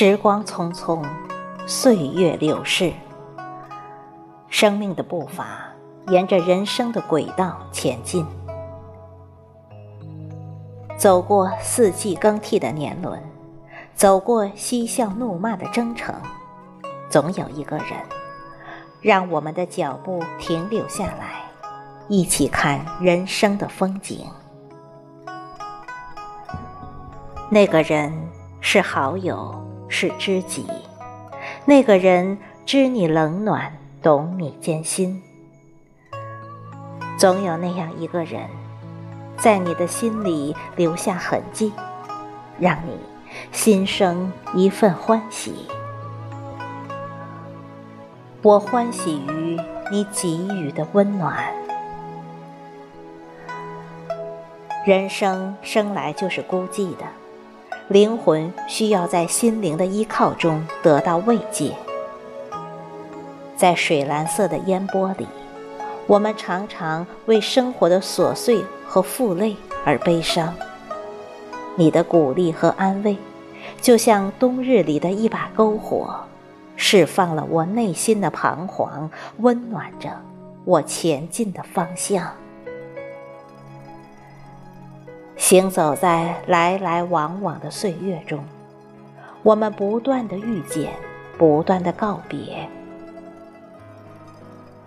时光匆匆，岁月流逝，生命的步伐沿着人生的轨道前进。走过四季更替的年轮，走过嬉笑怒骂的征程，总有一个人，让我们的脚步停留下来，一起看人生的风景。那个人是好友，是知己。那个人知你冷暖，懂你艰辛。总有那样一个人。在你的心里留下痕迹，让你心生一份欢喜。我欢喜于你给予的温暖。人生生来就是孤寂的，灵魂需要在心灵的依靠中得到慰藉。在水蓝色的烟波里，我们常常为生活的琐碎。和负累而悲伤，你的鼓励和安慰，就像冬日里的一把篝火，释放了我内心的彷徨，温暖着我前进的方向。行走在来来往往的岁月中，我们不断的遇见，不断的告别，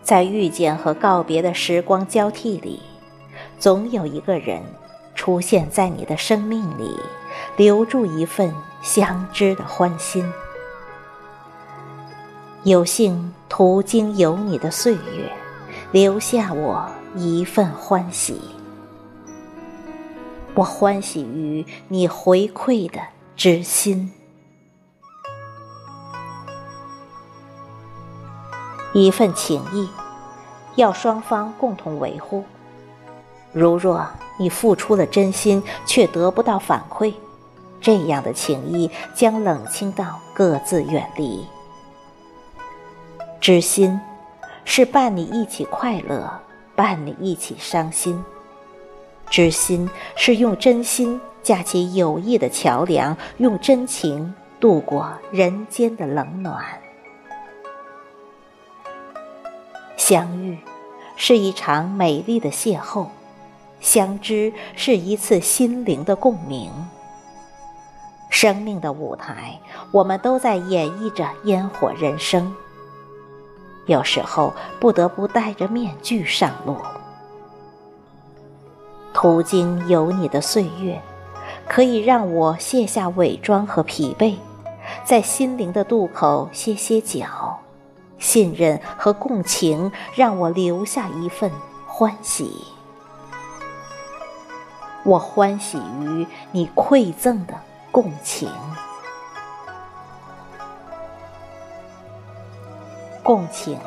在遇见和告别的时光交替里。总有一个人出现在你的生命里，留住一份相知的欢心。有幸途经有你的岁月，留下我一份欢喜。我欢喜于你回馈的知心，一份情谊，要双方共同维护。如若你付出了真心，却得不到反馈，这样的情谊将冷清到各自远离。知心是伴你一起快乐，伴你一起伤心。知心是用真心架起友谊的桥梁，用真情度过人间的冷暖。相遇是一场美丽的邂逅。相知是一次心灵的共鸣。生命的舞台，我们都在演绎着烟火人生。有时候不得不戴着面具上路。途经有你的岁月，可以让我卸下伪装和疲惫，在心灵的渡口歇歇脚。信任和共情，让我留下一份欢喜。我欢喜于你馈赠的共情，共情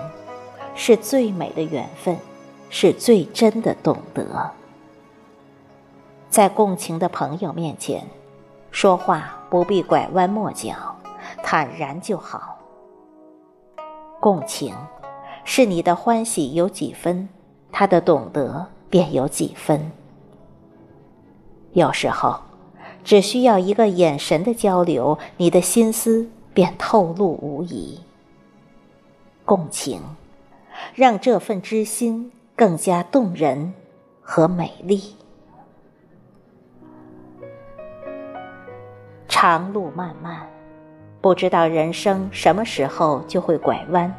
是最美的缘分，是最真的懂得。在共情的朋友面前，说话不必拐弯抹角，坦然就好。共情是你的欢喜有几分，他的懂得便有几分。有时候，只需要一个眼神的交流，你的心思便透露无遗。共情，让这份知心更加动人和美丽。长路漫漫，不知道人生什么时候就会拐弯，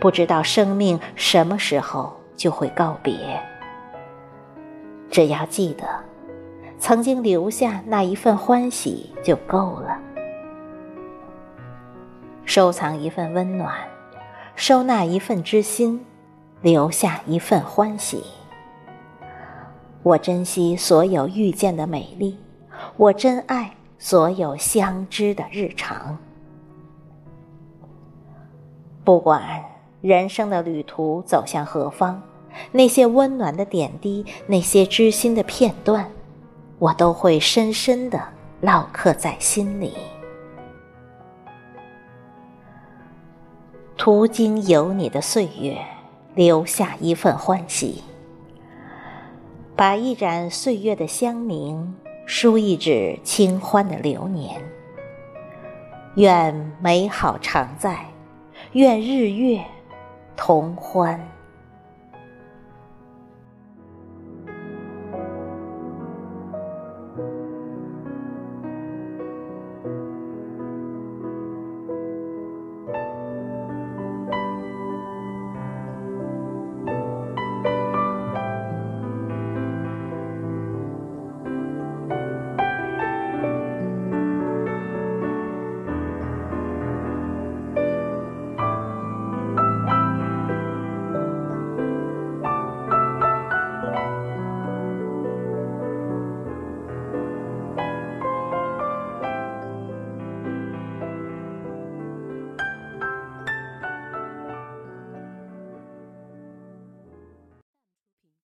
不知道生命什么时候就会告别。只要记得。曾经留下那一份欢喜就够了，收藏一份温暖，收纳一份知心，留下一份欢喜。我珍惜所有遇见的美丽，我珍爱所有相知的日常。不管人生的旅途走向何方，那些温暖的点滴，那些知心的片段。我都会深深的烙刻在心里。途经有你的岁月，留下一份欢喜。把一盏岁月的香茗，书一纸清欢的流年。愿美好常在，愿日月同欢。